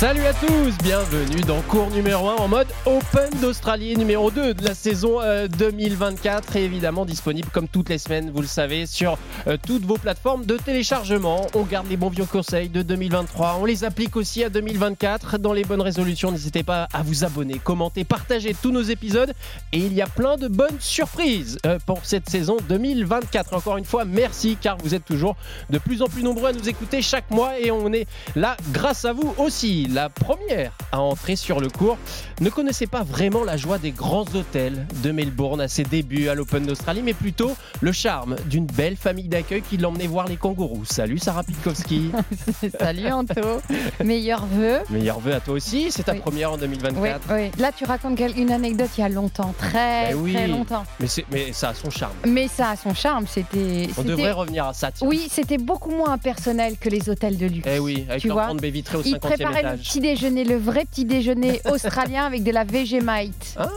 Salut à tous, bienvenue dans cours numéro 1 en mode Open d'Australie numéro 2 de la saison euh, 2024 et évidemment disponible comme toutes les semaines, vous le savez, sur euh, toutes vos plateformes de téléchargement. On garde les bons vieux conseils de 2023, on les applique aussi à 2024 dans les bonnes résolutions. N'hésitez pas à vous abonner, commenter, partager tous nos épisodes et il y a plein de bonnes surprises euh, pour cette saison 2024. Encore une fois, merci car vous êtes toujours de plus en plus nombreux à nous écouter chaque mois et on est là grâce à vous aussi la première à entrer sur le cours, ne connaissait pas vraiment la joie des grands hôtels de Melbourne à ses débuts à l'Open d'Australie, mais plutôt le charme d'une belle famille d'accueil qui l'emmenait voir les kangourous. Salut Sarah Pitkowski. Salut Anto, meilleurs vœux. Meilleurs vœux à toi aussi, c'est ta Oui. première en 2024. Oui, oui. Là, tu racontes une anecdote il y a longtemps, très, oui. très longtemps. Mais, ça a son charme. Mais ça a son charme. C'était. On devrait revenir à ça. tiens. Oui, c'était beaucoup moins personnel que les hôtels de luxe. Eh oui, avec Tu leur vois, grande baie vitrée au Ils 50e préparaient le étage. Petit déjeuner, le vrai petit déjeuner australien avec de la Vegemite. Ah,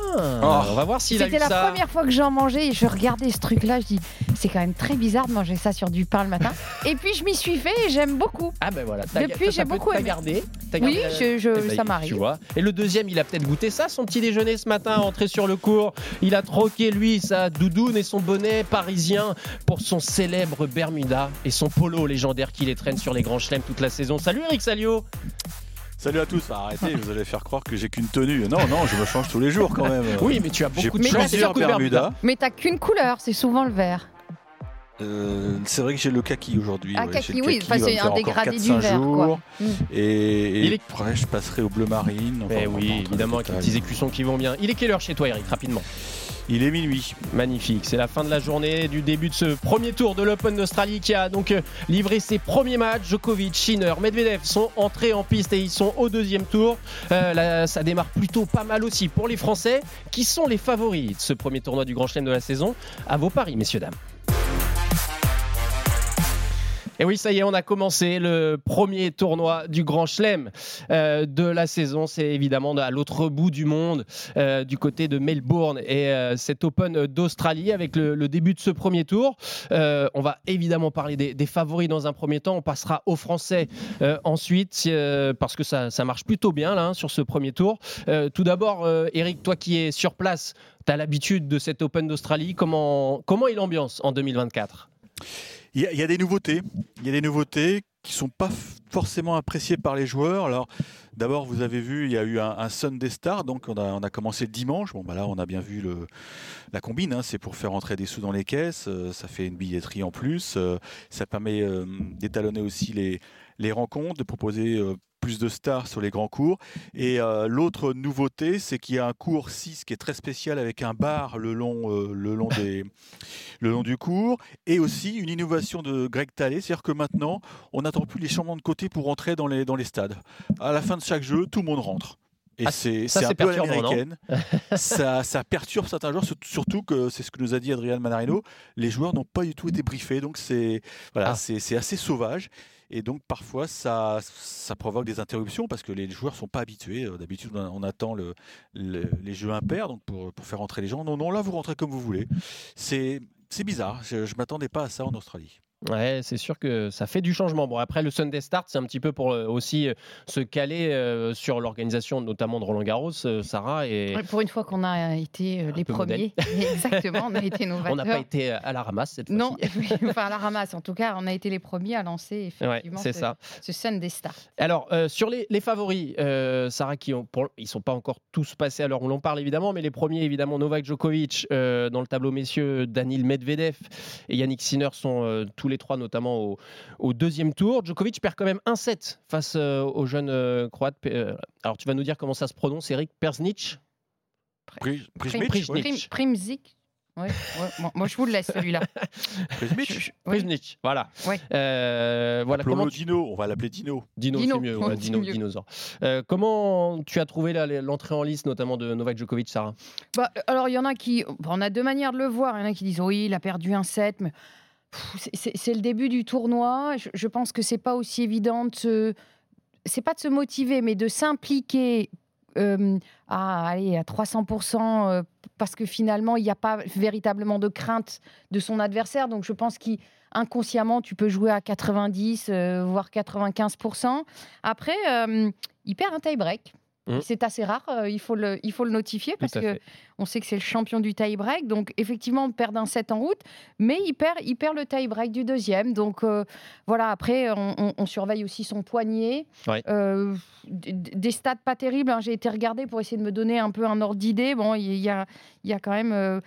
on va voir s'il a eu C'était la ça. première fois que j'en mangeais et je regardais ce truc-là. Je dis, c'est quand même très bizarre de manger ça sur du pain le matin. et puis je m'y suis fait et j'aime beaucoup. Ah ben voilà. t'as- Depuis, j'ai beaucoup aimé. gardé. Oui, gardé, je- je- Eh ben, ça m'arrive. Tu vois. Et le deuxième, il a peut-être goûté ça, son petit déjeuner ce matin, entré sur le cours. Il a troqué lui sa doudoune et son bonnet parisien pour son célèbre Bermuda et son polo légendaire qui les traîne sur les grands chelems toute la saison. Salut Eric Salio. Salut à tous, Enfin, arrêtez, vous allez faire croire que j'ai qu'une tenue. Non, non, je me change tous les jours quand même. Oui, mais tu as beaucoup de plusieurs Bermudas. Mais t'as qu'une couleur, c'est souvent le vert. Euh, c'est vrai que j'ai le kaki aujourd'hui. Ah, ouais, kaki, oui, kaki, enfin, c'est un dégradé 4-5 du vert, quoi. jours. Mm. Et, et Il est- après, je passerai au bleu marine. enfin, Eh oui, évidemment, avec le les petits écussons qui vont bien. Il est quelle heure chez toi, Eric, rapidement? Il est minuit. Magnifique, c'est la fin de la journée du début de ce premier tour de l'Open d'Australie qui a donc euh, livré ses premiers matchs. Djokovic, Schiner, Medvedev sont entrés en piste et ils sont au deuxième tour. Euh, ça démarre plutôt pas mal aussi pour les Français qui sont les favoris de ce premier tournoi du Grand Chelem de la saison. À vos paris, messieurs, dames. Et oui, ça y est, on a commencé le premier tournoi du Grand Chelem euh, de la saison. C'est évidemment à l'autre bout du monde, euh, du côté de Melbourne et euh, cet Open d'Australie avec le, début de ce premier tour. On va évidemment parler des, favoris dans un premier temps. On passera aux Français ensuite parce que ça, marche plutôt bien là hein, sur ce premier tour. Tout d'abord, Eric, toi qui es sur place, tu as l'habitude de cet Open d'Australie. Comment est l'ambiance en 2024 Il y, a, des nouveautés. Il y a des nouveautés qui sont pas forcément appréciées par les joueurs. Alors, d'abord, vous avez vu, il y a eu un, un Sunday Star, donc on a, commencé le dimanche. Bon, bah là, on a bien vu la combine. hein, c'est pour faire entrer des sous dans les caisses. euh, ça fait une billetterie en plus. euh, ça permet euh, d'étalonner aussi les, rencontres, de proposer plus de stars sur les grands cours. Et euh, l'autre nouveauté, c'est qu'il y a un cours 6 qui est très spécial avec un bar le long, euh, le long, des, le long du cours. Et aussi une innovation de Greg Talley, c'est-à-dire que maintenant, on n'attend plus les changements de côté pour rentrer dans les, dans les stades. À la fin de chaque jeu, tout le monde rentre. Et Ah, c'est un peu l'américaine. ça, ça perturbe certains joueurs, surt- surtout que c'est ce que nous a dit Adrian Manarino. Les joueurs n'ont pas du tout été briefés, donc c'est voilà, Ah. c'est c'est assez sauvage. Et donc parfois ça, provoque des interruptions parce que les joueurs sont pas habitués. Euh, D'habitude on, attend le, le- les jeux impairs donc pour, pour faire rentrer les gens. Non, non, là vous rentrez comme vous voulez. C'est bizarre, je ne m'attendais pas à ça en Australie. Ouais, c'est sûr que ça fait du changement. Bon, après, le Sunday Start, c'est un petit peu pour euh, aussi euh, se caler euh, sur l'organisation, notamment de Roland Garros, Sarah. Et Pour une fois qu'on a été les premiers. Exactement, on a été novateurs. on n'a pas été à la ramasse cette Non, fois-ci. enfin à la ramasse. En tout cas, on a été les premiers à lancer effectivement ce, ça. ce Sunday Star. Alors, euh, sur les, les favoris, euh, Sarah, qui ont, pour, ils sont pas encore tous passés à l'heure où l'on parle, évidemment, mais les premiers, évidemment, Novak Djokovic, euh, dans le tableau messieurs, Daniil Medvedev et Yannick Sinner sont tous les trois, notamment au, au deuxième tour. Djokovic perd quand même un set face euh, au jeune euh, croate. Euh, alors, tu vas nous dire comment ça se prononce, Eric Persnich? Pri- Prim- Prismic, Prismic. oui. Prim- Primzik. Ouais, ouais, moi, moi, je vous le laisse celui-là. Prismic. Prisnich, voilà. Ouais. Euh, voilà comment tu- Dino, on va l'appeler Dino. Dino, Dino, c'est mieux, ouais, Dino, mieux. dinosaure. Euh, comment tu as trouvé l'entrée en liste, notamment de Novak Djokovic, Sarah? Bah, alors, il y en a qui. On a deux manières de le voir. Il y en a qui disent oui, il a perdu un set, mais c'est- le début du tournoi. Je, pense que c'est pas aussi évident de c'est pas de se motiver, mais de s'impliquer euh, à, allez, à 300%, euh, parce que finalement, il n'y a pas véritablement de crainte de son adversaire. Donc, je pense qu'inconsciemment, tu peux jouer à 90%, euh, voire 95%. Après, euh, il perd un tie-break. Mmh. C'est assez rare, euh, il, faut le, il faut le notifier parce que on sait que c'est le champion du tie-break. Donc, effectivement, on perd un set en route, mais il perd, il perd le tie-break du deuxième. Donc, euh, voilà, après, on, on- on surveille aussi son poignet. Ouais. Euh, des stats pas terribles. hein. J'ai été regarder pour essayer de me donner un peu un ordre d'idée. Bon, il y a, y a quand même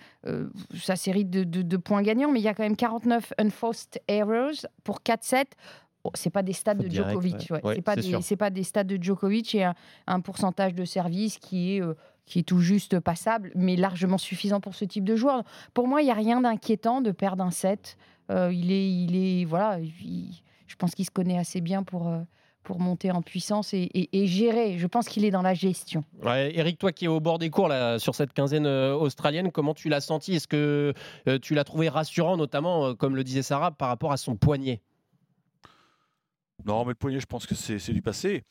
sa série de, de- de points gagnants, mais il y a quand même 49 unforced errors pour 4-7. Bon, c'est pas des stats Faute de Djokovic. ouais. ouais. Ouais, c'est pas c'est des, sûr. c'est pas des stats de Djokovic et un, un pourcentage de service qui est euh, qui est tout juste passable, mais largement suffisant pour ce type de joueur. Pour moi, il n'y a rien d'inquiétant de perdre un set. Euh, il est, il est, voilà, il- je pense qu'il se connaît assez bien pour. euh, pour monter en puissance et, et- et gérer. Je pense qu'il est dans la gestion. Ouais, Eric, toi qui es au bord des cours là, sur cette quinzaine australienne, comment tu l'as senti? Est-ce que euh, tu l'as trouvé rassurant, notamment, euh, comme le disait Sarah, par rapport à son poignet? Non, mais le poignet, je pense que c'est du passé.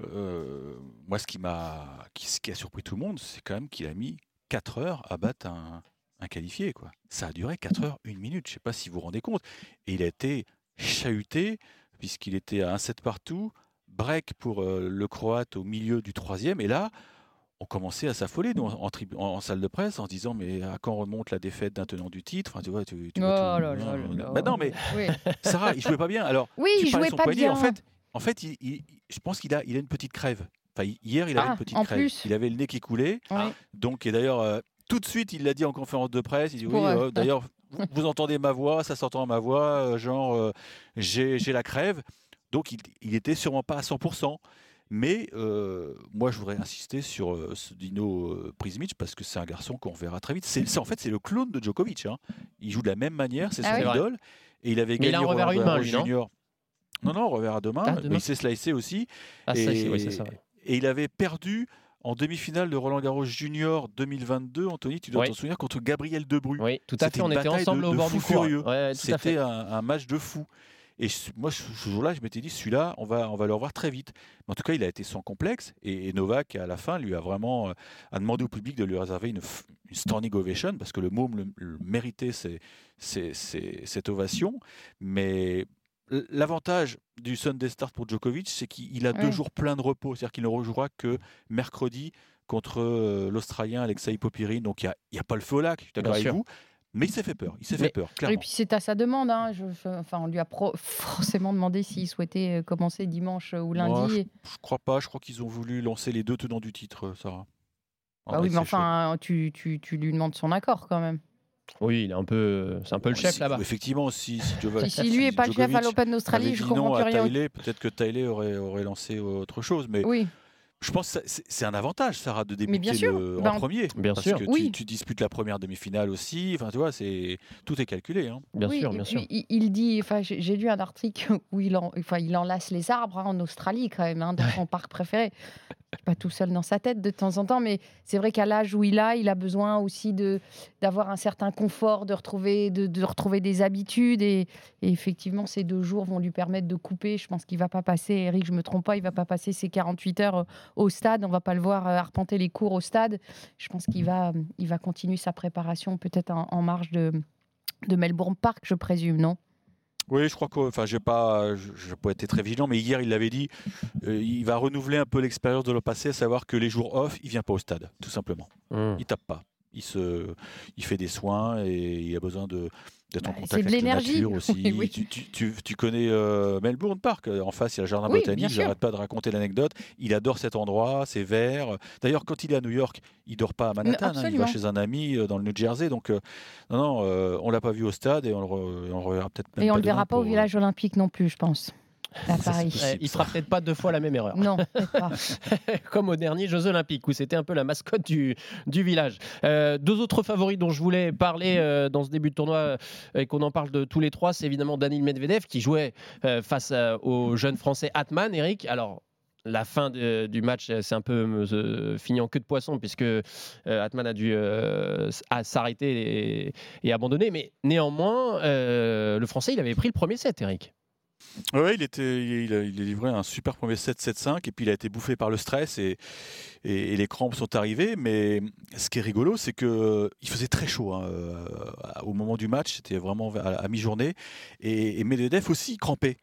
Euh, moi, ce qui m'a, ce qui a surpris tout le monde, c'est quand même qu'il a mis 4 heures à battre un, qualifié. Quoi. Ça a duré 4 heures, 1 minute. Je ne sais pas si vous vous rendez compte. Et il a été chahuté, puisqu'il était à 1 set partout. Break pour euh, le Croate au milieu du troisième. Et là, on commençait à s'affoler nous, en, salle de presse en se disant mais à quand remonte la défaite d'un tenant du titre? Enfin, tu vois, tu, tu vois Oh là là là là. Bah non mais Oui, Sarah il jouait pas bien alors oui tu il jouait son pas poignet, bien. En fait, en fait il- il- je pense qu'il a, il a une petite crève. Enfin, hier, il avait Ah, une petite crève. plus. Il avait le nez qui coulait. Oui. Donc, et d'ailleurs, euh, tout de suite, il l'a dit en conférence de presse. Il dit Pour, Oui, euh, euh, d'ailleurs, vous, vous entendez ma voix, ça s'entend à ma voix, euh, genre, j'ai j'ai la crève. Donc, il, il était sûrement pas à 100%. Mais euh, moi, je voudrais insister sur euh, ce Dino euh, Prismic parce que c'est un garçon qu'on verra très vite. C'est en fait c'est le clone de Djokovic. hein. Il joue de la même manière, c'est Ah son oui. Vrai. idole. Et il avait Mais il gagné a revers une main, junior. Non, non, revers à deux mains. Ah, mais il s'est slicé aussi. Ah, ça, et, c'est- oui, c'est ça. ouais. et il avait perdu en demi-finale de Roland Garros Junior 2022. Anthony, tu dois Oui. t'en souvenir contre Gabriel Debru. Oui, tout à fait. On était ensemble de- au de bord du cours. furieux. Ouais. C'était un, un match de fou. Et moi, ce jour-là, je m'étais dit, celui-là, on va, on va le revoir très vite. Mais en tout cas, il a été sans complexe. Et, et Novak, à la fin, lui a vraiment euh, a demandé au public de lui réserver une, une standing ovation, parce que le môme le, le méritait cette ovation. Mais l'avantage du Sunday Start pour Djokovic, c'est qu'il a deux jours pleins de repos. C'est-à-dire qu'il ne rejouera que mercredi contre euh, l'Australien Alexei Popirine. Donc, il n'y a, pas le feu au lac, je suis d'accord avec sûr. vous. Mais il s'est fait peur. Il s'est fait peur, Et clairement. puis c'est à sa demande. hein. Je- je- enfin, on lui a pro- forcément demandé s'il souhaitait euh, commencer dimanche euh, ou Moi, lundi. Je crois pas, je crois qu'ils ont voulu lancer les deux tenants du titre, euh, Sarah. Ah Ah oui, mais enfin, tu, tu, tu lui demandes son accord quand même. Oui, il est un peu, c'est un peu le chef si- là-bas. Effectivement, si, si, Djokovic- Si, si lui est pas le chef à l'Open d'Australie, je comprends non plus à rien. Peut-être que Tyler aurait, aurait lancé autre chose. Mais Oui, je pense que c'est- un avantage, Sarah, de débuter bien sûr. le- Ben, en premier. Bien parce sûr. que Oui. tu, tu disputes la première demi-finale aussi. Enfin, tu vois, c'est tout est calculé. hein. Bien oui, sûr, et bien puis sûr. il, il dit, enfin, j'ai lu un article où il, en, enfin, il enlace les arbres hein, en Australie quand même, hein, dans son parc préféré. Pas tout seul dans sa tête de temps en temps, mais c'est vrai qu'à l'âge où il a, il a besoin aussi de d'avoir un certain confort, de retrouver, de, de retrouver des habitudes et, et effectivement ces deux jours vont lui permettre de couper. Je pense qu'il va pas passer, Eric, je me trompe pas, il va pas passer ses 48 heures au stade. On va pas le voir euh, arpenter les cours au stade. Je pense qu'il va, il va continuer sa préparation peut-être en, en marge de de Melbourne Park, je présume, non? Oui, je crois que, enfin, j'ai pas, je n'ai pas été très vigilant, mais hier il l'avait dit, euh, il va renouveler un peu l'expérience de l'an passé, à savoir que les jours off, il vient pas au stade, tout simplement. Hum. Il tape pas. Il, se, il fait des soins et il a besoin de, d'être en Bah, contact avec la nature aussi. Oui, oui. Tu, tu- tu- tu connais euh, Melbourne Park, en face il y a le jardin Oui, botanique, j'arrête pas de raconter l'anecdote. Il adore cet endroit, c'est vert. D'ailleurs, quand il est à New York, il dort pas à Manhattan, hein, il va chez un ami euh, dans le New Jersey. Donc, euh, non, non, euh, on l'a pas vu au stade et on le, re- on le reverra peut-être même Et on pas le verra pas au euh, village olympique non plus, je pense, à Paris. possible. Il fera peut-être pas deux fois la même erreur. Non, peut-être pas. comme aux derniers Jeux Olympiques, où c'était un peu la mascotte du, du village. Euh, deux autres favoris dont je voulais parler euh, dans ce début de tournoi euh, et qu'on en parle de tous les trois, c'est évidemment Daniil Medvedev qui jouait euh, face euh, au jeune français Atman, Eric. Alors, la fin de- du match, c'est un peu euh, fini en queue de poisson puisque euh, Atman a dû euh, s'arrêter et, et abandonner. Mais néanmoins, euh, le français, il avait pris le premier set, Eric. Oui, il, était, il, a, livré un super premier 7-7-5 et puis il a été bouffé par le stress et, et, les crampes sont arrivées. Mais ce qui est rigolo, c'est que il faisait très chaud hein, euh, au moment du match. C'était vraiment à, à mi-journée et, et Medvedev aussi crampé.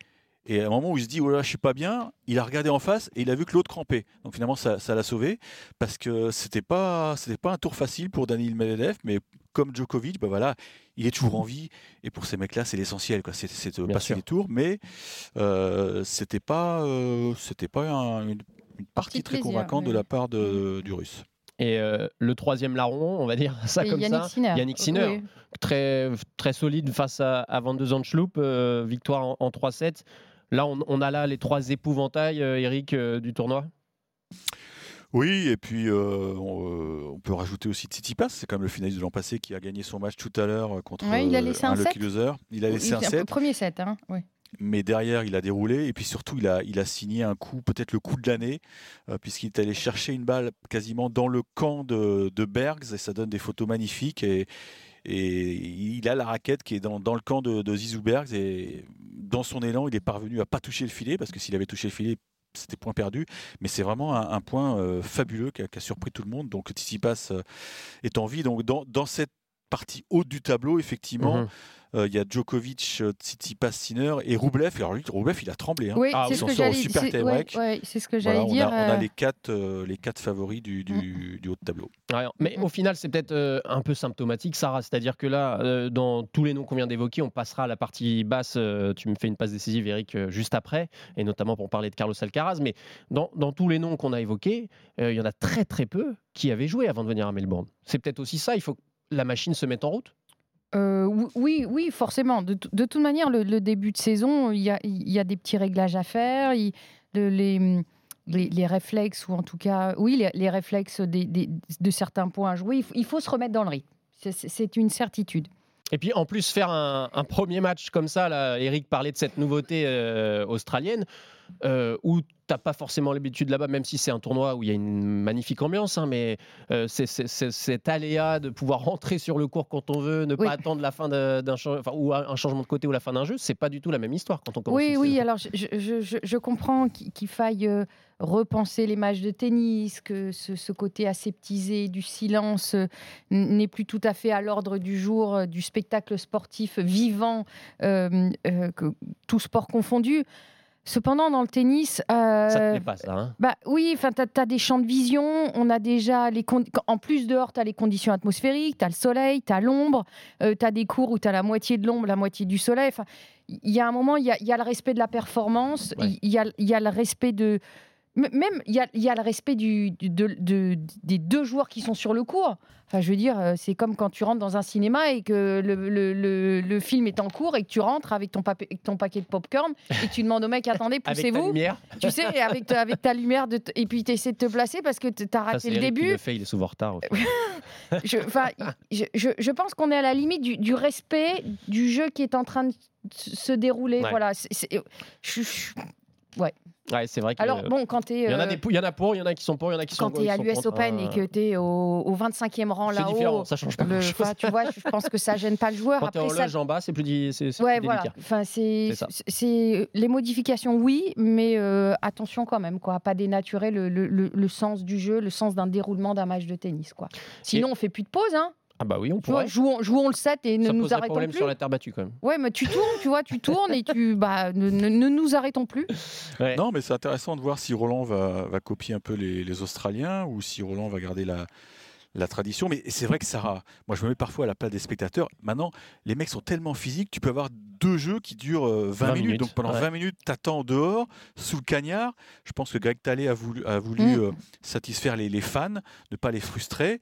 Et à un moment où il se dit, oh là, je suis pas bien, il a regardé en face et il a vu que l'autre crampait. Donc finalement, ça ça l'a sauvé parce que c'était pas, c'était pas un tour facile pour Daniil Medvedev, mais comme Djokovic, bah voilà, il est toujours en vie. Et pour ces mecs-là, c'est l'essentiel, quoi. C'est, de Bien passer sûr. les tours, mais euh, c'était pas, euh, c'était pas un- une, une partie très plaisir, convaincante de la part de, du Russe. Et euh, le troisième larron, on va dire ça Et comme Yannick ça. Sinner. Yannick Sinner, Oui. très, très solide face à, à Van de Zandschloop, euh, victoire en, en 3-7. Là, on, on a là les trois épouvantails, euh, Eric, euh, du tournoi? Oui, et puis euh, on, euh, on peut rajouter aussi Tsitsipas, c'est quand même le finaliste de l'an passé qui a gagné son match tout à l'heure contre Ouais, il a laissé un un Lucky set. Loser. Il a laissé Il- un set. Premier set, hein. oui. Mais derrière il a déroulé et puis surtout il a, il a signé un coup, peut-être le coup de l'année, euh, puisqu'il est allé chercher une balle quasiment dans le camp de, de Bergs et ça donne des photos magnifiques et, et il a la raquette qui est dans, dans le camp de, de Zizou Bergs et dans son élan il est parvenu à pas toucher le filet parce que s'il avait touché le filet c'était point perdu, mais c'est vraiment un, point euh, fabuleux qui a, surpris tout le monde. Donc Tsitsipas euh, est en vie. Donc dans, dans cette partie haute du tableau, effectivement, Mhm. Il y a Djokovic, euh, Tsitsipas, Sinner et Roublev. Alors lui, Roublev, il a tremblé. hein. Oui, Ah, c'est ils ce ouais, break. ouais, c'est ce que Voilà, j'allais on, dire. a, on a euh, les quatre, euh, les quatre favoris du, du, du haut de tableau. Ouais, mais au final, c'est peut-être euh, un peu symptomatique, Sarah. C'est-à-dire que là, euh, dans tous les noms qu'on vient d'évoquer, on passera à la partie basse. euh, tu me fais une passe décisive, Eric, euh, juste après, et notamment pour parler de Carlos Alcaraz. Mais dans, dans tous les noms qu'on a évoqués, euh, il y en a très très peu qui avaient joué avant de venir à Melbourne. C'est peut-être aussi ça. Il faut que la machine se mette en route. Euh, ou- oui, oui, forcément. De, toute manière, le, début de saison, il y a, des petits réglages à faire. le- les, réflexes, ou en tout cas, oui, les, réflexes de certains points à jouer, il faut, se remettre dans le rythme. C'est- une certitude. Et puis en plus, faire un, premier match comme ça, Eric parlait de cette nouveauté euh, australienne, euh, où t'as pas forcément l'habitude là-bas, même si c'est un tournoi où il y a une magnifique ambiance, hein, mais euh, c'est cet aléa de pouvoir rentrer sur le court quand on veut, ne Oui. pas attendre la fin d'un cha- enfin, ou un changement de côté ou la fin d'un jeu, c'est pas du tout la même histoire quand on commence. Oui, oui, alors je, je- je- je comprends qu'il faille euh, repenser les matchs de tennis, que ce, ce côté aseptisé du silence euh, n'est plus tout à fait à l'ordre du jour du spectacle sportif vivant, euh, euh, que, tout sport confondu. Cependant, dans le tennis, Ça te euh, plaît pas ça hein? bah oui, enfin tu as, des champs de vision, on a déjà les en plus dehors tu as les conditions atmosphériques, tu as le soleil, tu as l'ombre, tu as des cours où tu as la moitié de l'ombre, la moitié du soleil. Il y a un moment il y a, il y a le respect de la performance, il Ouais. y, a, il y a le respect de même il y a, il y a le respect du, du- de- de- des deux joueurs qui sont sur le cours. Enfin, je veux dire, euh, c'est comme quand tu rentres dans un cinéma et que le, le- le- le film est en cours et que tu rentres avec ton, paquet de popcorn et que tu demandes au mec, attendez, Avec ta poussez-vous lumière, tu sais, avec ta, avec ta lumière, de t- et puis tu essaies de te placer parce que tu as raté le Eric qui début. le fait, il est souvent en retard. Je, je, je- je pense qu'on est à la limite du, du respect du jeu qui est en train de se dérouler. Ouais. Voilà. je- je- Ouais, c'est vrai que Alors, bon, quand tu il y en a es. des il y en a pour, il y en a qui sont pour, il y en a qui sont Quand tu es qui à l'US. Open et Euh, que tu es au, au 25e rang c'est différent, là-haut, ça change pas le- tu vois, je pense que ça gêne pas le joueur. Quand t'es en ça, loge en bas, c'est plus, di- c'est, Ouais, plus voilà. Enfin, c'est, les modifications, oui, mais euh, attention quand même, quoi, pas dénaturer le, le- le- le sens du jeu, le sens d'un déroulement d'un match de tennis, quoi. Sinon, on fait plus de pause, hein. Ah bah oui, on Tu vois, pourrait. jouons, jouons le 7 et ne ça nous poserait arrêtons problème plus. sur la terre battue quand même. Ouais, mais tu tournes, tu vois, tu tournes et tu, bah, ne, ne- ne nous arrêtons plus. Ouais. Non, mais c'est intéressant de voir si Roland va, va copier un peu les, les Australiens ou si Roland va garder la, la tradition. Mais c'est vrai que Sarah, moi je me mets parfois à la place des spectateurs. Maintenant, les mecs sont tellement physiques, tu peux avoir deux jeux qui durent euh, 20, 20 minutes. minutes, Donc pendant ouais. 20 minutes, t'attends dehors, sous le cagnard. Je pense que Greg Talley a voulu, a voulu Mm. euh, satisfaire les, les fans, ne pas les frustrer.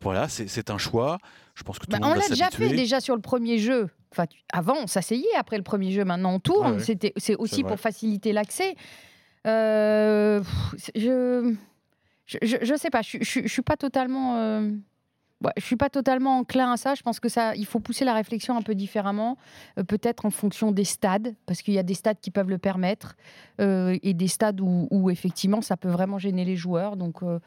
Voilà, c'est un choix. Je pense que tout Bah, on l'a déjà fait déjà sur le premier jeu. Enfin, tu- avant, on s'asseyait après le premier jeu. Maintenant, on tourne. Ouais, c'est aussi pour faciliter l'accès. Euh, je, je, je sais pas. Je, je suis pas totalement. euh, ouais, je suis pas totalement enclin à ça. Je pense que ça, il faut pousser la réflexion un peu différemment, euh, peut-être en fonction des stades, parce qu'il y a des stades qui peuvent le permettre euh, et des stades où, où, effectivement ça peut vraiment gêner les joueurs. Donc, euh,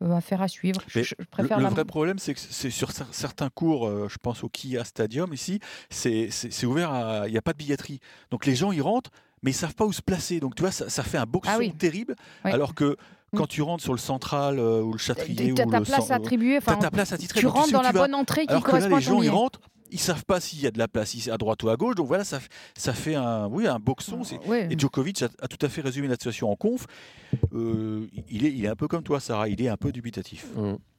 euh, affaire à suivre. Je, Mais je Le, préfère le la- vrai problème, c'est que c'est sur cer- certains cours, euh, je pense au Kia Stadium ici, c'est ouvert, il n'y a pas de billetterie. Donc les gens, ils rentrent, mais ils savent pas où se placer. Donc tu vois, ça, ça fait un boxon Ah oui. terrible. Oui. Alors que quand tu rentres sur le central euh, ou le châtrier Tu as ou ta le place attribuée. t'as enfin, ta place attitrée. tu rentres dans la tu vas. bonne entrée qui Alors que là, correspond les à ton gens, ils rentrent, ils savent pas s'il y a de la place à droite ou à gauche. Donc voilà, ça, fait un, oui, un boxon. Ouais. Et Djokovic a, a tout à fait résumé la situation en conf. Euh, il, est, il est un peu comme toi, Sarah. Il est un peu dubitatif.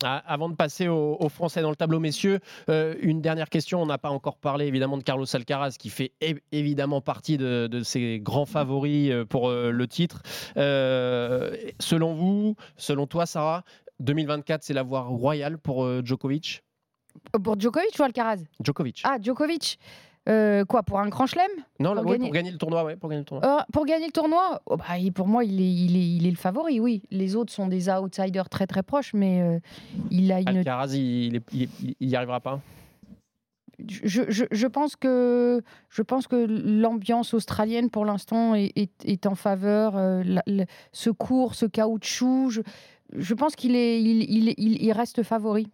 Ah, avant de passer aux, aux Français dans le tableau, messieurs, euh, une dernière question. On n'a pas encore parlé évidemment de Carlos Alcaraz, qui fait évidemment partie de, de ces grands favoris euh, pour euh, le titre. Euh, selon vous, selon toi, Sarah, 2024, c'est la voie royale pour euh, Djokovic? Pour Djokovic ou Alcaraz? Djokovic. Ah, Djokovic. Euh, quoi, pour un grand chelem? Non, pour oui, gagner- pour gagner le tournoi, ouais, pour gagner le tournoi. Euh, Pour gagner le tournoi? Oh, bah, il- Pour moi, il est, il, est, il est le favori, oui. Les autres sont des outsiders très très proches, mais euh, il a une Alcaraz, il, est- il, est- il y arrivera pas. je, je- je pense que je pense que l'ambiance australienne pour l'instant est, est- est en faveur. euh, la- ce cours, ce caoutchouc, je, je pense qu'il est, il, il- il- il reste favori.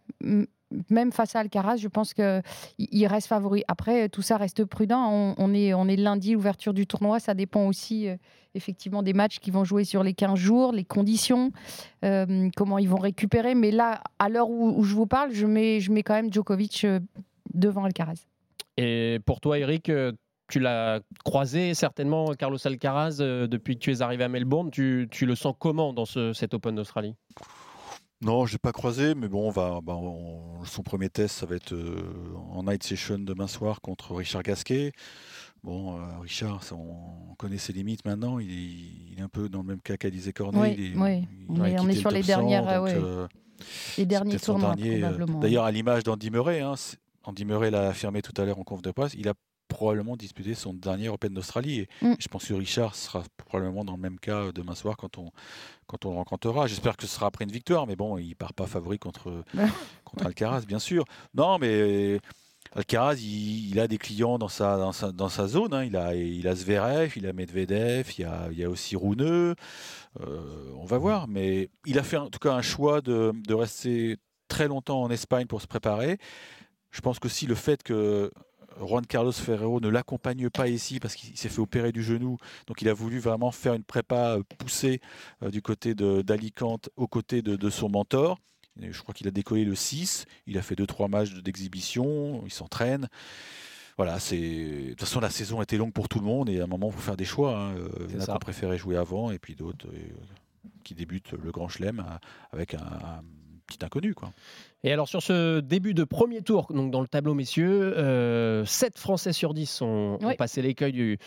Même face à Alcaraz, je pense qu'il il reste favori. Après, tout ça reste prudent. On, est, lundi, ouverture du tournoi. Ça dépend aussi euh, effectivement des matchs qui vont jouer sur les 15 jours, les conditions, euh, comment ils vont récupérer. Mais là, à l'heure où, je vous parle, je mets, quand même Djokovic euh, devant Alcaraz. Et pour toi, Eric, tu l'as croisé certainement, Carlos Alcaraz, depuis que tu es arrivé à Melbourne. Tu, tu le sens comment dans ce, cet Open d'Australie? Non, je l'ai pas croisé, mais bon, on va, bah, on- son premier test, ça va être euh, en night session demain soir contre Richard Gasquet. Bon, euh, Richard, ça, on, on connaît ses limites maintenant. Il est, il est un peu dans le même cas qu'Alizé Cornet. Oui, il est, oui. il On est- on le sur les top 100, dernières, euh, donc, ouais. euh, Les derniers tournois. D'ailleurs, à l'image d'Andy Murray, hein, Andy Murray l'a affirmé tout à l'heure en conf de presse, il a probablement disputé son dernier Open d'Australie. Et Mm. je pense que Richard sera probablement dans le même cas demain soir quand on, quand on le rencontrera. J'espère que ce sera après une victoire, mais bon, il part pas favori contre, contre Alcaraz, bien sûr. Non, mais Alcaraz, il, il a des clients dans sa, dans sa, dans sa zone. hein. Il, a, il a Zverev, il a Medvedev, il y a, il a aussi Rouneux. Euh, on va voir, mais il a fait en tout cas un choix de, de rester très longtemps en Espagne pour se préparer. Je pense que si le fait que Juan Carlos Ferrero ne l'accompagne pas ici parce qu'il s'est fait opérer du genou, donc il a voulu vraiment faire une prépa euh, poussée euh, du côté d'Alicante aux côtés de, de son mentor. Et je crois qu'il a décollé le 6, il a fait 2-3 matchs d'exhibition, il s'entraîne. Voilà, c'est de toute façon la saison était longue pour tout le monde et à un moment il faut faire des choix. hein. Euh, Il y en a ça. qui ont préféré jouer avant et puis d'autres qui débutent le Grand Chelem avec un, un petit inconnu quoi. Et alors sur ce début de premier tour, donc dans le tableau messieurs, euh, 7 Français sur 10 ont, passé l'écueil du,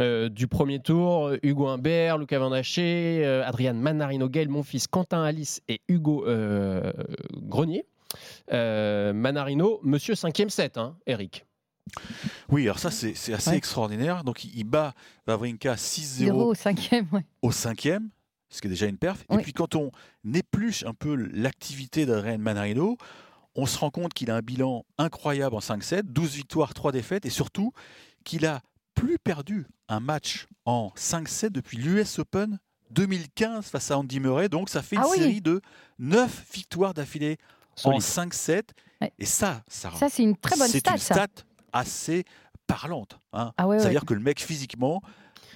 euh, du premier tour. Hugo Humbert, Lucas Van Haché, euh, Adrian Manarino, Gaël Monfils, Quentin Alice et Hugo euh, Grenier. Euh, Manarino, monsieur 5e set, hein, Eric. Oui, alors ça c'est assez Ouais. extraordinaire. Donc il, bat Wawrinka 6-0 Zéro au cinquième, ouais. au cinquième, ce qui est déjà une perf. Et puis quand on épluche un peu l'activité d'Adrien Manarino, on se rend compte qu'il a un bilan incroyable en 5-7, 12 victoires, 3 défaites, et surtout qu'il a plus perdu un match en 5-7 depuis l'US Open 2015 face à Andy Murray. Donc ça fait une Ah oui. série de 9 victoires d'affilée en Solide. 5-7. Ouais. Et ça, ça, Ça, c'est une très bonne c'est stat, une ça. stat assez parlante. hein. Ah ouais, ouais. C'est-à-dire que le mec physiquement,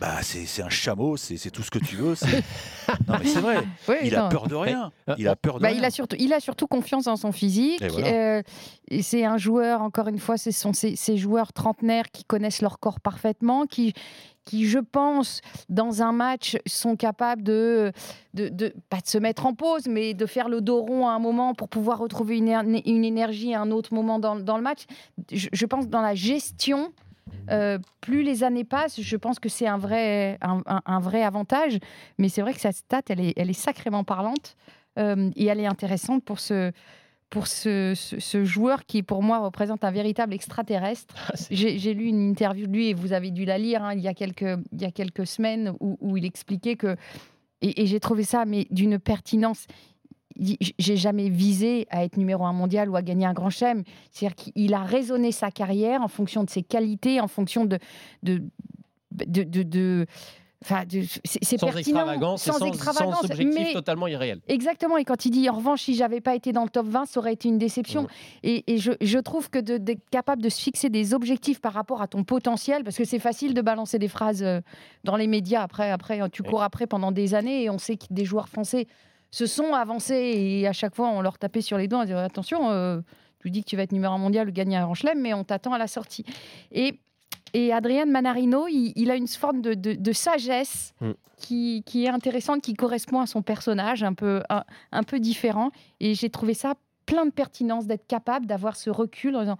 bah, c'est c'est un chameau, c'est c'est tout ce que tu veux. c'est- non mais c'est vrai, Oui, il a peur de rien. euh, Il a peur de Bah, rien. il, a surtout, il a surtout confiance en son physique. Et voilà. Euh, c'est un joueur, encore une fois, ce sont ces, ces joueurs trentenaires qui connaissent leur corps parfaitement, qui, qui, je pense, dans un match, sont capables de, de, de- pas de se mettre en pause, mais de faire le dos rond à un moment pour pouvoir retrouver une, une énergie à un autre moment dans, dans le match. Je, je pense dans la gestion. Euh, plus les années passent, je pense que c'est un vrai, un, un- un vrai avantage. Mais c'est vrai que sa stat, elle est, elle est sacrément parlante. Euh, et elle est intéressante pour ce, pour ce, ce- ce joueur qui, pour moi, représente un véritable extraterrestre. Ah, J'ai j'ai lu une interview de lui, et vous avez dû la lire, hein, il, y a quelques, il y a quelques semaines, où, où il expliquait que... Et, et j'ai trouvé ça mais d'une pertinence. J'ai jamais visé à être numéro un mondial ou à gagner un grand chelem. C'est-à-dire qu'il a raisonné sa carrière en fonction de ses qualités, en fonction de, de, de, de- de- Enfin, de- c'est c'est Sans pertinent, extravagance sans sans, extravagance, sans objectif mais totalement irréel. Exactement, et quand il dit en revanche, si j'avais pas été dans le top 20, ça aurait été une déception. Et, et je, je trouve que d'être capable de se fixer des objectifs par rapport à ton potentiel, parce que c'est facile de balancer des phrases euh, dans les médias, après, après tu cours après pendant des années, et on sait que des joueurs français se sont avancés, et à chaque fois on leur tapait sur les doigts, on disait attention, euh, tu dis que tu vas être numéro un mondial, gagner un grand chelem, mais on t'attend à la sortie. Et, et Adrien Manarino, il, il a une forme de, de- de sagesse Mm. qui, qui est intéressante, qui correspond à son personnage, un peu, un, un peu différent. Et j'ai trouvé ça plein de pertinence d'être capable d'avoir ce recul en disant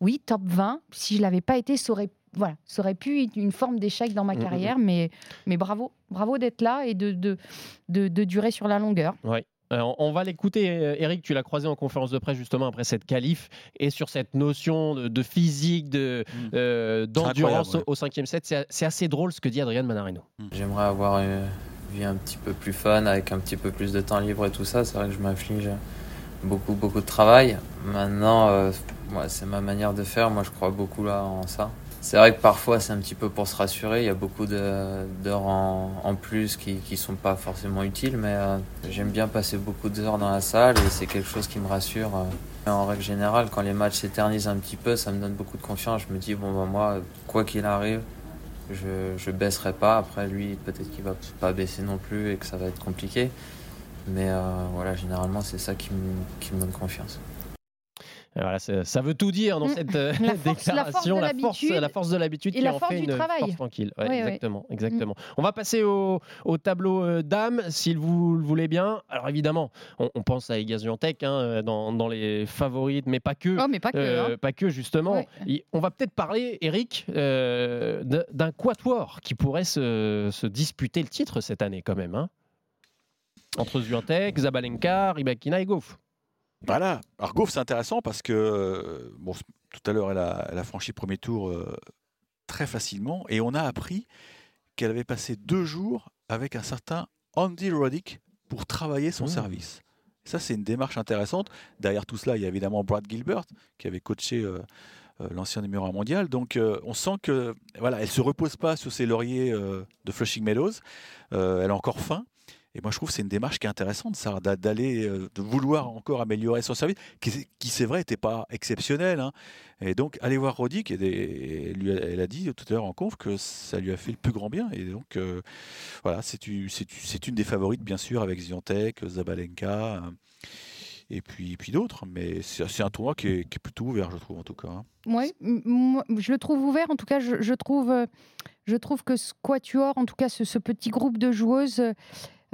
oui, top 20, si je l'avais pas été, ça aurait, voilà, ça aurait pu être une forme d'échec dans ma Mm, mm, carrière, mais, mais bravo, bravo d'être là et de, de, de, de durer sur la longueur. Alors, on va l'écouter, euh, Eric, tu l'as croisé en conférence de presse justement après cette qualif et sur cette notion de, de physique, de, Mm. euh, d'endurance ouais. au, cinquième set. C'est, c'est assez drôle ce que dit Adrien Manarino. J'aimerais avoir une vie un petit peu plus fun, avec un petit peu plus de temps libre et tout ça. C'est vrai que je m'inflige beaucoup, beaucoup de travail. Maintenant, euh, ouais, c'est ma manière de faire. Moi, je crois beaucoup là en ça. C'est vrai que parfois, c'est un petit peu pour se rassurer. Il y a beaucoup d'heures en, en plus qui ne sont pas forcément utiles, mais euh, j'aime bien passer beaucoup d'heures dans la salle et c'est quelque chose qui me rassure. euh. En règle générale, quand les matchs s'éternisent un petit peu, ça me donne beaucoup de confiance. Je me dis, bon, bah, moi, quoi qu'il arrive, je je baisserai pas. Après, lui, peut-être qu'il va pas baisser non plus et que ça va être compliqué. Mais euh, voilà, généralement, c'est ça qui me, qui me donne confiance. Voilà, ça veut tout dire dans Mm. cette euh, La force- déclaration. de la, force, la force de l'habitude et qui la en force fait du une travail. force tranquille. Ouais, Ouais, ouais. exactement, exactement. On va passer au, au tableau euh, dames, s'il vous le voulez bien. Alors évidemment, on, on pense à Igaziantec hein, dans, dans les favorites, mais pas que. Oh, mais pas que. Euh, hein. pas que justement. Ouais. On va peut-être parler, Eric, euh, d'un- quatuor qui pourrait se, se disputer le titre cette année quand même. hein. Entre Zviantec, Zabalenka, Rybakina et Goff. Voilà. Alors Goff, c'est intéressant parce que euh, bon, tout à l'heure, elle a, elle a franchi le premier tour euh, très facilement et on a appris qu'elle avait passé deux jours avec un certain Andy Roddick pour travailler son Mmh. service. Ça, c'est une démarche intéressante. Derrière tout cela, il y a évidemment Brad Gilbert qui avait coaché euh, euh, l'ancien numéro 1 mondial. Donc, euh, on sent que voilà, elle se repose pas sur ses lauriers de Flushing Meadows. Elle a encore faim. Et moi, je trouve que c'est une démarche qui est intéressante, ça, d'a- d'aller, euh, de vouloir encore améliorer son service, qui, qui, c'est vrai, n'était pas exceptionnel. hein. Et donc, aller voir des- et lui, elle a dit tout à l'heure en conf que ça lui a fait le plus grand bien. Et donc, euh, voilà, c'est une des favorites, bien sûr, avec Zviantec, Zabalenka, et puis, d'autres. Mais c'est un tournoi qui est, qui plutôt ouvert, je trouve, en tout cas. hein. Oui, je le trouve ouvert. En tout cas, je, euh, trouve que ce en tout cas ce petit groupe de joueuses,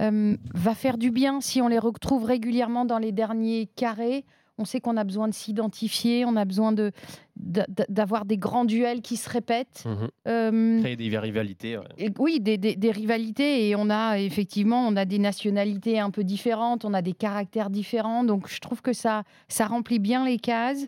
euh, va faire du bien si on les retrouve régulièrement dans les derniers carrés. On sait qu'on a besoin de s'identifier, on a besoin de d'avoir des grands duels qui se répètent. Euh, Créer des rivalités. ouais. et oui, des, des- des rivalités et on a effectivement, on a des nationalités un peu différentes, on a des caractères différents, donc je trouve que ça, ça remplit bien les cases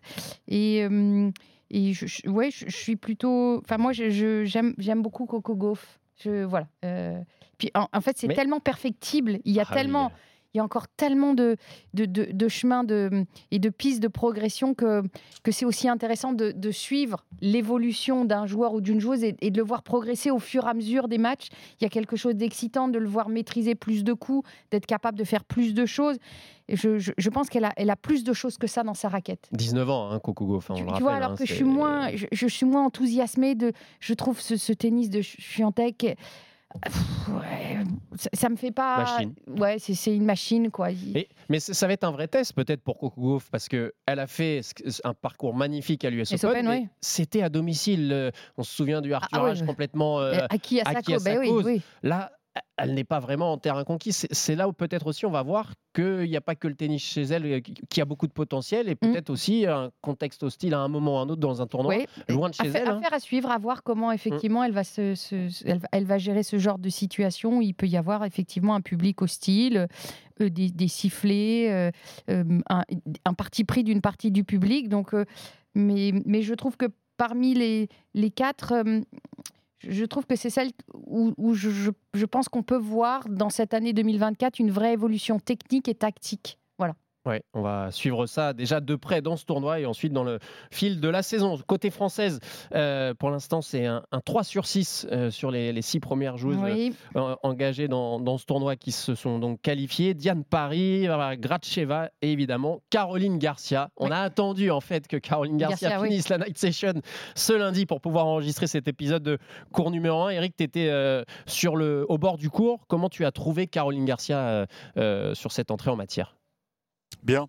et, euh, et je, je- ouais, je, je suis plutôt, enfin moi je- je- j'aime j'aime beaucoup Coco Gauff, je voilà. euh, puis en, en fait c'est Mais- tellement perfectible, il y a Ah oui, tellement il y a encore tellement de, de, de, de chemins de, et de pistes de progression que, que c'est aussi intéressant de, de suivre l'évolution d'un joueur ou d'une joueuse et, et de le voir progresser au fur et à mesure des matchs. Il y a quelque chose d'excitant de le voir maîtriser plus de coups, d'être capable de faire plus de choses. Et je, je, je pense qu'elle a, elle a plus de choses que ça dans sa raquette. 19 ans, hein, Coco Gauff. hein, on Tu, le tu rappelle, vois, alors hein, que je suis moins, je, je suis moins enthousiasmée de, je trouve ce, ce tennis de Chiantec, ouais, ça, ça me fait pas, Machine. ouais, c'est c'est une machine quoi. Et- mais ça va être un vrai test peut-être pour Coco Gauff parce que elle a fait un parcours magnifique à l'US US Open. Open, mais oui. C'était à domicile. euh, On se souvient du ouais, ouais. complètement. euh, acquis à sa acquis à cause, ben sa oui, cause. oui. Là, elle n'est pas vraiment en terrain conquis. C'est- là où peut-être aussi on va voir qu'il n'y a pas que le tennis chez elle euh, qui- a beaucoup de potentiel et peut-être aussi un contexte hostile à un moment ou à un autre dans un tournoi. Oui, loin de chez affaire, elle, hein. affaire à suivre, à voir comment effectivement elle, va se, se- se- elle, va- elle va gérer ce genre de situation. où Il peut y avoir effectivement un public hostile, euh, des, des sifflets, euh, euh, un, un parti pris d'une partie du public. Donc, euh, mais, mais je trouve que parmi les, les quatre, euh, je trouve que c'est celle où, je- je pense qu'on peut voir dans cette année 2024 une vraie évolution technique et tactique. Voilà. Ouais, on va suivre ça déjà de près dans ce tournoi et ensuite dans le fil de la saison. Côté française, euh, pour l'instant, c'est un, un 3 sur 6 euh, sur les, les six premières joueuses Oui. euh, engagées dans, dans ce tournoi qui se sont donc qualifiées. Diane Paris, Gracheva et évidemment Caroline Garcia. On Oui. a attendu en fait que Caroline Garcia, Garcia, oui. finisse la night session ce lundi pour pouvoir enregistrer cet épisode de cours numéro 1. Eric, tu étais sur le, au bord du cours. Comment tu as trouvé Caroline Garcia sur cette entrée en matière? Bien,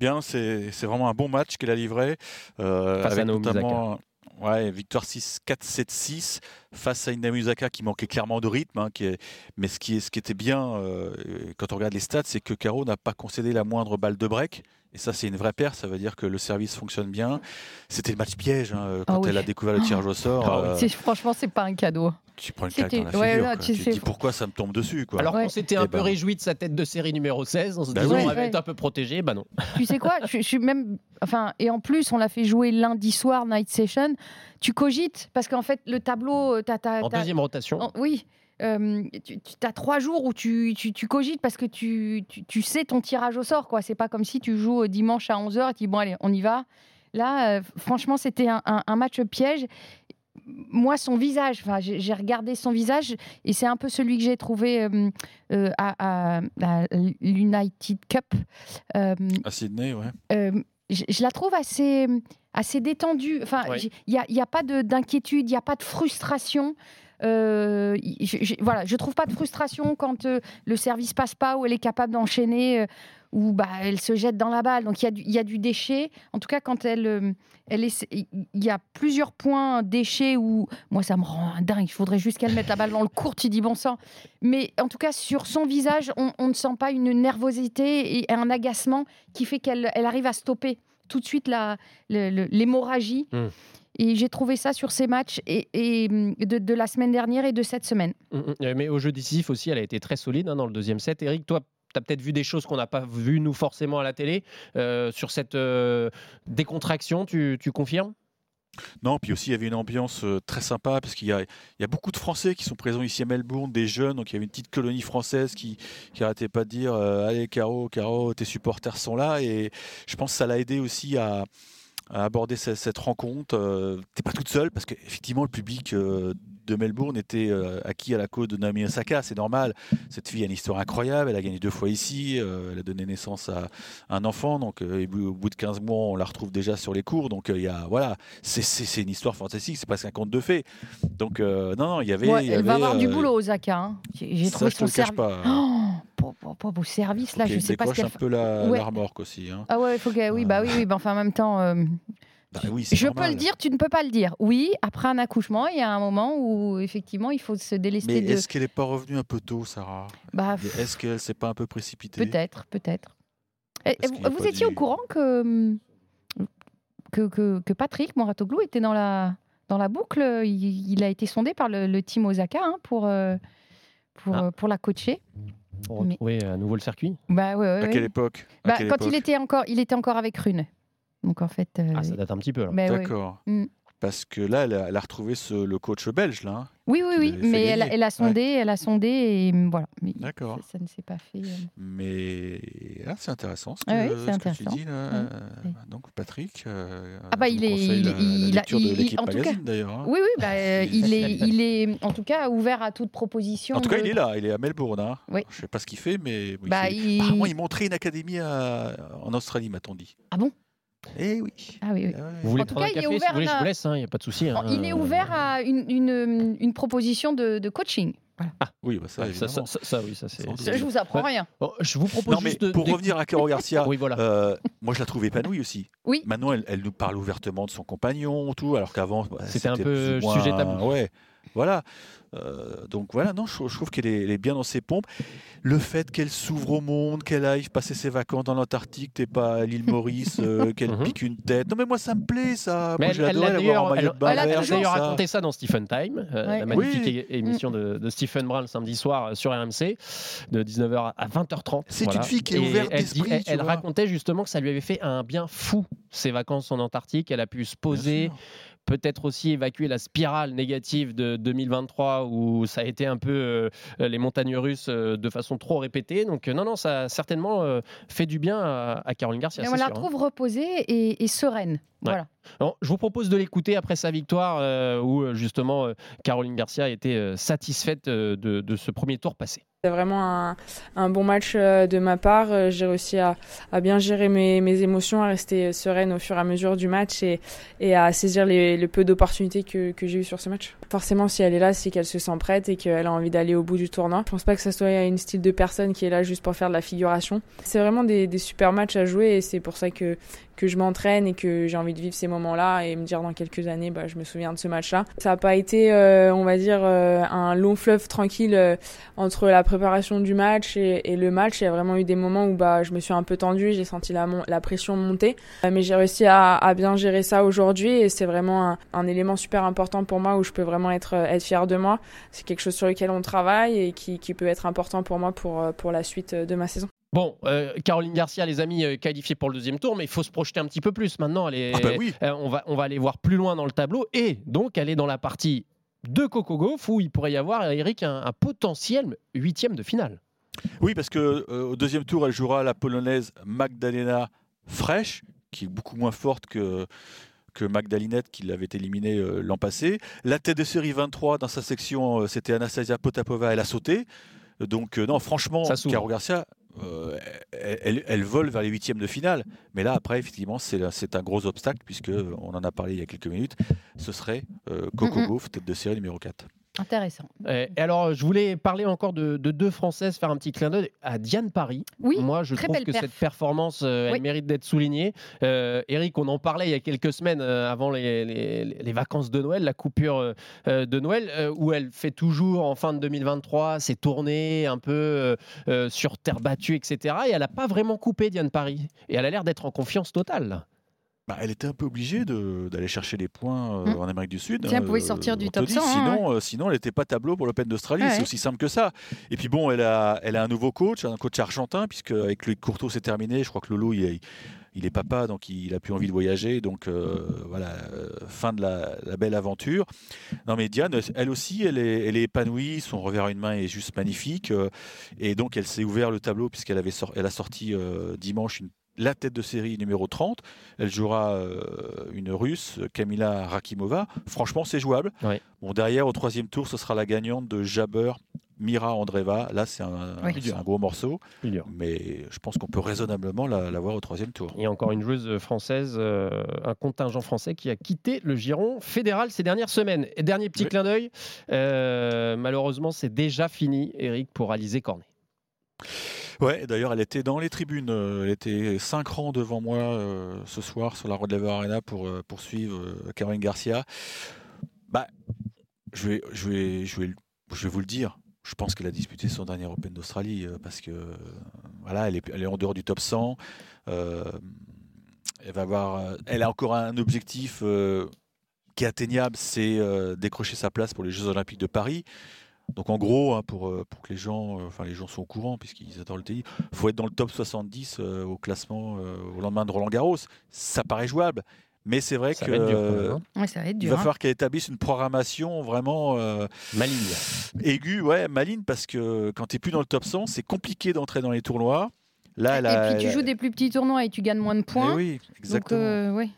bien, c'est c'est vraiment un bon match qu'elle a livré. euh, Face avec notamment ouais, victoire 6-4-7-6 face à une qui manquait clairement de rythme. hein, qui est, mais ce qui, est, ce qui était bien euh, quand on regarde les stats, c'est que Caro n'a pas concédé la moindre balle de break. Et ça, c'est une vraie paire. Ça veut dire que le service fonctionne bien. C'était le match piège hein, quand Ah oui. elle a découvert le tirage au sort. Ah oui. euh, Franchement, c'est pas un cadeau. tu prends une claque dans la ouais, figure. là, tu Tu, sais- dis pourquoi ça me tombe dessus. Quoi. Alors Ouais. qu'on s'était un Eh peu ben. réjoui de sa tête de série numéro 16, on se Bah disait oui. on va être un peu protégé, bah non. Tu sais quoi je, je suis même. Enfin, et en plus, on l'a fait jouer lundi soir, night session. Tu cogites parce qu'en fait, le tableau, euh, t'as, t'as- En t'as- deuxième rotation. en- oui. Euh, tu, as trois jours où tu, tu, tu cogites parce que tu, tu, tu sais ton tirage au sort. quoi. C'est pas comme si tu joues dimanche à 11h et tu dis bon, allez, on y va. Là, euh, franchement, c'était un, un- un match piège. Moi, son visage, enfin, j'ai regardé son visage et c'est un peu celui que j'ai trouvé euh, à, à- à l'United Cup. À Sydney, ouais. je, je la trouve assez, assez détendue. Enfin, il n'y a, y a pas de- d'inquiétude, il n'y a pas de frustration. Euh, je, je- voilà, je trouve pas de frustration quand euh, le service passe pas ou elle est capable d'enchaîner euh, ou bah elle se jette dans la balle. Donc il y, a du- déchet. En tout cas, quand elle, euh, elle il y a plusieurs points déchets où moi ça me rend dingue. Il faudrait juste qu'elle mette la balle dans le court. Tu dis bon sang. Mais en tout cas, sur son visage, on, ne sent pas une nervosité et un agacement qui fait qu'elle elle arrive à stopper tout de suite l'hémorragie. Mm. Et j'ai trouvé ça sur ces matchs et, et, hum, de, de la semaine dernière et de cette semaine. Mm, mm. Mais au jeu décisif aussi, elle a été très solide hein, dans le deuxième set. Eric, toi, tu as peut-être vu des choses qu'on n'a pas vues, nous, forcément, à la télé. Euh, sur cette euh, décontraction, tu, tu confirmes? Non, puis aussi il y avait une ambiance euh, très sympa parce qu'il y a, il y a beaucoup de Français qui sont présents ici à Melbourne, des jeunes, donc il y avait une petite colonie française qui qui arrêtait pas de dire euh, allez Caro, Caro, tes supporters sont là et je pense que ça l'a aidé aussi à, à aborder ce- cette, rencontre. Euh, T'es pas toute seule parce qu'effectivement le public euh, de Melbourne était euh, acquis à la cause de Naomi Osaka, c'est normal. Cette fille a une histoire incroyable, elle a gagné deux fois ici, euh, elle a donné naissance à un enfant, donc euh, au bout de 15 mois on la retrouve déjà sur les cours, donc il y a voilà, c'est- une histoire fantastique, c'est presque un conte de fées. Donc non, non, il y avait. Ouais, il y elle va avoir du boulot, Osaka. hein. J'ai ça, trouvé te son service. pas. Oh, pour, pour- pour vos services, là, Faut je sais pas ce qu'elle un peu la, Ouais. la remorque aussi. hein. Ah ouais, faut que. Oui, bah oui, oui. bah enfin, en même temps. Bah oui, Je peux le dire, tu ne peux pas le dire. Oui, après un accouchement, il y a un moment où effectivement il faut se délester Mais de. est-ce qu'elle n'est pas revenue un peu tôt, Sarah? Bah, Est-ce qu'elle s'est pas un peu précipitée? Peut-être, peut-être. Vous étiez au courant que, que, que, que Patrick Moratoglou était dans la, dans la boucle? Il, il a été sondé par le, le team Osaka hein, pour, euh, pour, Ah. pour la coacher. Pour Mais- retrouver à nouveau le circuit? Bah, ouais, ouais, À ouais. quelle époque? À Bah, quelle quand il était, encore, il était encore avec Rune. Donc en fait. euh, Ah, ça date un petit peu. là. bah, ouais. D'accord. Mm. Parce que là, elle a, elle a retrouvé ce- le coach belge, là. hein. Oui, oui, oui. fait Mais elle, a- gagner. elle a sondé, elle a sondé et mm, voilà. Mais D'accord. Ça, ça ne s'est pas fait. euh. Mais ah, c'est intéressant ce que, Ah oui, ce que intéressant. tu dis. Là. Ouais, Euh, ouais. Donc Patrick, euh, Ah bah, il est- conseille il- la, la il a- lecture il- de il- l'équipe en tout cas- magazine d'ailleurs. hein. Oui, oui, bah, euh, il, est, il est en tout cas ouvert à toute proposition. En tout cas, de- il est là, il est à Melbourne. Hein. Oui. Je sais pas ce qu'il fait, mais oui, Bah, il- apparemment, il montrait une académie à- en Australie, m'a-t-on dit. Ah bon? Eh oui. Ah oui, oui. Ah. Vous voulez En tout prendre cas, un il est café Si ouvert vous voulez, je à- vous laisse, il n'y a pas de souci. hein. Il est ouvert à une, une, une proposition de, de coaching. Voilà. Oui, bah ça, Ouais, ça, ça, ça, ça, oui, ça c'est. Je vous apprends Ouais. rien. Bon, je vous propose Non, mais juste de. pour de- revenir à Caro Garcia, Oui, voilà. euh, moi je la trouve épanouie aussi. Oui. Maintenant, elle, elle nous parle ouvertement de son compagnon, tout, alors qu'avant, bah, C'était un peu moins- sujet tabou. Ouais, voilà. Euh, donc voilà, non, je, je trouve qu'elle est, bien dans ses pompes. Le fait qu'elle s'ouvre au monde, qu'elle aille passer ses vacances dans l'Antarctique, t'es pas à l'île Maurice, euh, qu'elle Mhm. pique une tête. Non, mais moi ça me plaît ça. Mais moi elle, j'ai elle en bain a d'ailleurs raconté ça dans Stephen Time, euh, Ouais. la magnifique Oui. émission de, de Stephen Brown le samedi soir euh, sur RMC, de 19h à 20h30. C'est une fille qui est ouverte elle, d'esprit, elle, racontait justement que ça lui avait fait un bien fou, ses vacances en Antarctique. Elle a pu se poser. Peut-être aussi évacuer la spirale négative de 2023 où ça a été un peu euh, les montagnes russes euh, de façon trop répétée. Donc non, non, ça a certainement euh, fait du bien à, à Caroline Garcia. C'est on la hein. trouve reposée et, et sereine. Voilà. Alors, je vous propose de l'écouter après sa victoire euh, où euh, justement euh, Caroline Garcia était euh, satisfaite euh, de, de ce premier tour passé. C'est vraiment un, bon match euh, de ma part. Euh, J'ai réussi à, bien gérer mes, émotions, à rester sereine au fur et à mesure du match et, à saisir le peu d'opportunités que, j'ai eu sur ce match. Forcément, si elle est là, c'est qu'elle se sent prête et qu'elle a envie d'aller au bout du tournoi. Je pense pas que ça soit une style de personne qui est là juste pour faire de la figuration. C'est vraiment des, des super matchs à jouer et c'est pour ça que, que je m'entraîne et que j'ai envie de vivre ces moments-là et me dire dans quelques années, bah, je me souviens de ce match-là. Ça n'a pas été, euh, on va dire, euh, un long fleuve tranquille euh, entre la préparation du match et, et, le match. Il y a vraiment eu des moments où bah, je me suis un peu tendue, j'ai senti la, la pression monter. Euh, mais j'ai réussi à, à, bien gérer ça aujourd'hui et c'est vraiment un, un, élément super important pour moi où je peux vraiment être, être fière de moi. C'est quelque chose sur lequel on travaille et qui, qui peut être important pour moi pour, pour la suite de ma saison. Bon, euh, Caroline Garcia, les amis, euh, qualifiée pour le deuxième tour, mais il faut se projeter un petit peu plus maintenant. Elle est, ah bah oui. euh, on, va, on va aller voir plus loin dans le tableau et donc elle est dans la partie de Coco Gauff où il pourrait y avoir, Eric, un, un potentiel huitième de finale. Oui, parce que au deuxième tour, elle jouera la polonaise Magdalena Fresh, qui est beaucoup moins forte que que Magdalinette qui l'avait éliminé euh, l'an passé. La tête de série 23 dans sa section, c'était Anastasia Potapova, elle a sauté. Donc non, franchement, Caro Garcia, euh, elle, elle, vole vers les huitièmes de finale. Mais là, après, effectivement, c'est un gros obstacle, puisque on en a parlé il y a quelques minutes. Ce serait euh, Coco. Gauff, tête de série numéro 4. Intéressant. Et alors, je voulais parler encore de, de deux Françaises, faire un petit clin d'œil à Diane Paris. Oui, Moi, je trouve que perf. cette performance, euh, elle mérite d'être soulignée. Euh, Eric, on en parlait il y a quelques semaines euh, avant les, les- les vacances de Noël, la coupure de Noël, où elle fait toujours en fin de 2023 ses tournées un peu sur terre battue, etc. Et elle n'a pas vraiment coupé Diane Paris. Et elle a l'air d'être en confiance totale. Bah, elle était un peu obligée d'aller chercher les points euh, Mm. en Amérique du Sud. Elle hein, pouvait euh, sortir du on te top dit, 100, hein, sinon, euh, sinon, elle n'était pas tableau pour l'Open d'Australie. Ouais, c'est aussi simple que ça. Et puis bon, elle a, elle a un nouveau coach, un coach argentin, puisque avec Loïc Courteau c'est terminé. Je crois que Lolo, il est, il est papa, donc il a plus envie de voyager. Donc euh, voilà, euh, fin de la, la belle aventure. Non mais Diane, elle aussi, elle est, elle est épanouie. Son revers à une main est juste magnifique. euh, et donc elle s'est ouvert le tableau puisqu'elle avait sor- elle a sorti euh, dimanche une la tête de série numéro 30. Elle jouera euh, une russe, Kamila Rakimova. Franchement, c'est jouable. Bon, derrière, au troisième tour, ce sera la gagnante de Jabber, Mira Andreva. Là, c'est un, Oui. un gros morceau. Mais je pense qu'on peut raisonnablement la, la voir au troisième tour. Et encore une joueuse française, euh, un contingent français qui a quitté le giron fédéral ces dernières semaines. Et dernier petit Oui. clin d'œil, euh, malheureusement c'est déjà fini, Eric, pour Alizé Cornet. Ouais, d'ailleurs, elle était dans les tribunes. euh, Elle était cinq rangs devant moi euh, ce soir sur la Laver Arena pour euh, poursuivre euh, Caroline Garcia. Bah, je vais, je vais, je vais, je vais vous le dire. Je pense qu'elle a disputé son dernier Open d'Australie parce que voilà, elle est, en dehors du top 100. euh, elle va avoir, elle a encore un objectif qui est atteignable, c'est décrocher sa place pour les Jeux Olympiques de Paris. Donc en gros, hein, pour, euh, pour que les gens, euh, enfin les gens sont au courant puisqu'ils adorent le TI, faut être dans le top 70 euh, au classement euh, au lendemain de Roland Garros. Ça paraît jouable, mais c'est vrai Ça que va être dur euh, hein. Ouais, ça va être il dur. va hein. falloir qu'elle établisse une programmation vraiment euh, Maligne. aiguë, ouais, maligne, parce que quand tu n'es plus dans le top 100, c'est compliqué d'entrer dans les tournois. Là, elle a, Et puis tu elle a- joues des plus petits tournois et tu gagnes moins de points. oui, Donc, exactement. euh, ouais.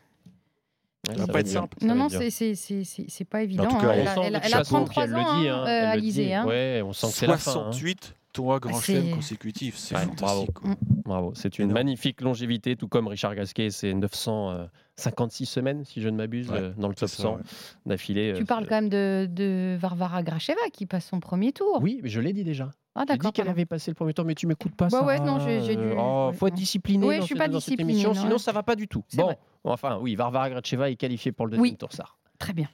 Ouais, va ça pas être simple. Non, va non, c'est- c'est c'est- c'est- c'est pas évident. tout cas, hein. Elle, elle elle a toute façon, 33 puis elle ans, hein, hein, euh, Alizé. hein. Ouais, on sent que c'est la fin. hein. 68 tournois Grand Chelem consécutifs, c'est Ouais, fantastique. quoi. Bravo, c'est une magnifique longévité, tout comme Richard Gasquet, c'est 956 semaines, si je ne m'abuse, Ouais, euh, dans le top C'est ça, 100 ouais. d'affilée. Tu euh, parles c'est- quand même de, de Varvara Gracheva qui passe son premier tour. Oui, mais je l'ai dit déjà. Ah, J'ai dit d'accord. qu'elle avait passé le premier tour, mais tu m'écoutes pas. Bah ouais, non, j'ai- j'ai dû- Oh, ouais, faut être discipliné Oui, dans, je suis cette, pas dans cette émission, non, sinon ouais. ça va pas du tout. C'est Bon, vrai. enfin, oui, Varvara Gracheva est qualifiée pour le deuxième Oui. tour, ça. Très bien.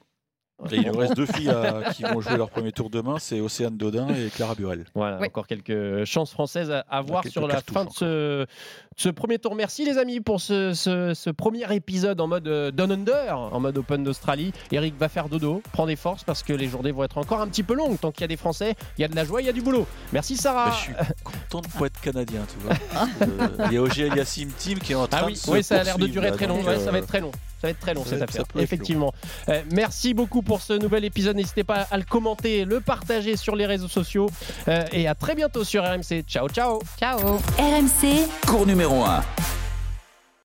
Et il nous reste deux filles à- qui vont jouer leur premier tour demain, c'est Océane Dodin et Clara Burel. Voilà, encore quelques chances françaises à, à voir sur la fin de ce, de ce premier tour. Merci les amis pour ce, ce- ce premier épisode en mode euh, Down Under, en mode Open d'Australie. Eric va faire dodo, prends des forces parce que les journées vont être encore un petit peu longues. Tant qu'il y a des Français, il y a de la joie, il y a du boulot. Merci Sarah. Mais je suis content de pas être canadien, tu vois. euh, Il y a OG Eliassim Team qui est en train Ah oui, de se oui, ça a l'air de durer là, très long. ouais, ça va euh, être très long. Ça va être très long cette affaire. Effectivement. Euh, merci beaucoup pour ce nouvel épisode. N'hésitez pas à le commenter, le partager sur les réseaux sociaux. Euh, et à très bientôt sur RMC. Ciao, ciao. Ciao. Cours numéro 1.